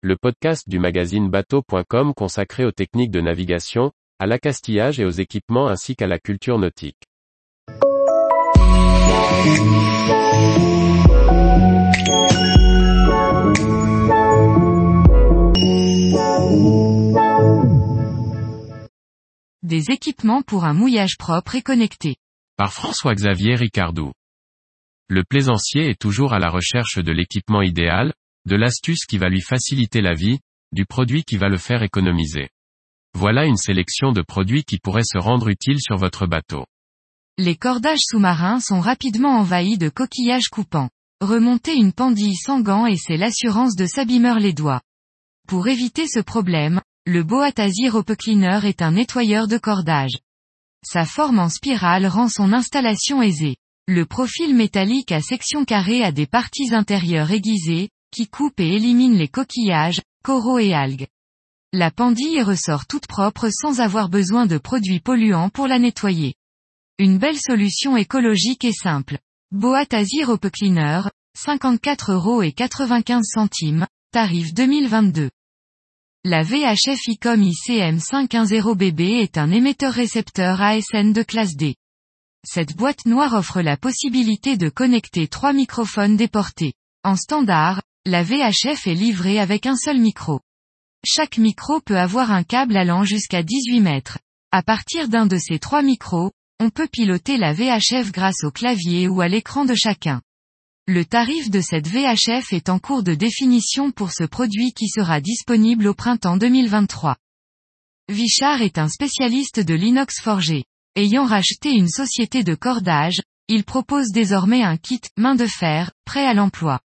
le podcast du magazine bateau.com consacré aux techniques de navigation, à l'accastillage et aux équipements ainsi qu'à la culture nautique. Des équipements pour un mouillage propre et connecté. Par François-Xavier Ricardou. Le plaisancier est toujours à la recherche de l'équipement idéal, de l'astuce qui va lui faciliter la vie, du produit qui va le faire économiser. Voilà une sélection de produits qui pourraient se rendre utiles sur votre bateau. Les cordages sous-marins sont rapidement envahis de coquillages coupants. Remonter une pendille sans gants et c'est l'assurance de s'abîmer les doigts. Pour éviter ce problème, le Boatazir Rope Cleaner est un nettoyeur de cordage. Sa forme en spirale rend son installation aisée. Le profil métallique à section carrée a des parties intérieures aiguisées, qui coupent et éliminent les coquillages, coraux et algues. La pendille ressort toute propre sans avoir besoin de produits polluants pour la nettoyer. Une belle solution écologique et simple. Boatazir Rope Cleaner, 54 euros et 95 centimes, tarif 2022. La VHF ICOM ICM510BB est un émetteur-récepteur ASN de classe D. Cette boîte noire offre la possibilité de connecter trois microphones déportés. En standard, la VHF est livrée avec un seul micro. Chaque micro peut avoir un câble allant jusqu'à 18 mètres. À partir d'un de ces trois micros, on peut piloter la VHF grâce au clavier ou à l'écran de chacun. Le tarif de cette VHF est en cours de définition pour ce produit qui sera disponible au printemps 2023. Vichard est un spécialiste de l'inox forgé. Ayant racheté une société de cordage, il propose désormais un kit main de fer, prêt à l'emploi.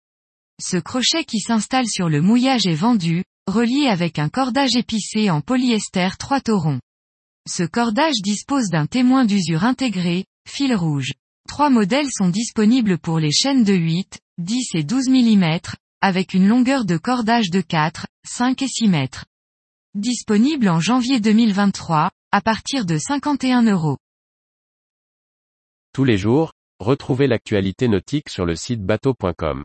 Ce crochet qui s'installe sur le mouillage est vendu, relié avec un cordage épicé en polyester 3 taurons. Ce cordage dispose d'un témoin d'usure intégré, fil rouge. Trois modèles sont disponibles pour les chaînes de 8, 10 et 12 mm, avec une longueur de cordage de 4, 5 et 6 mètres. Disponible en janvier 2023, à partir de 51 euros. Tous les jours, retrouvez l'actualité nautique sur le site bateau.com.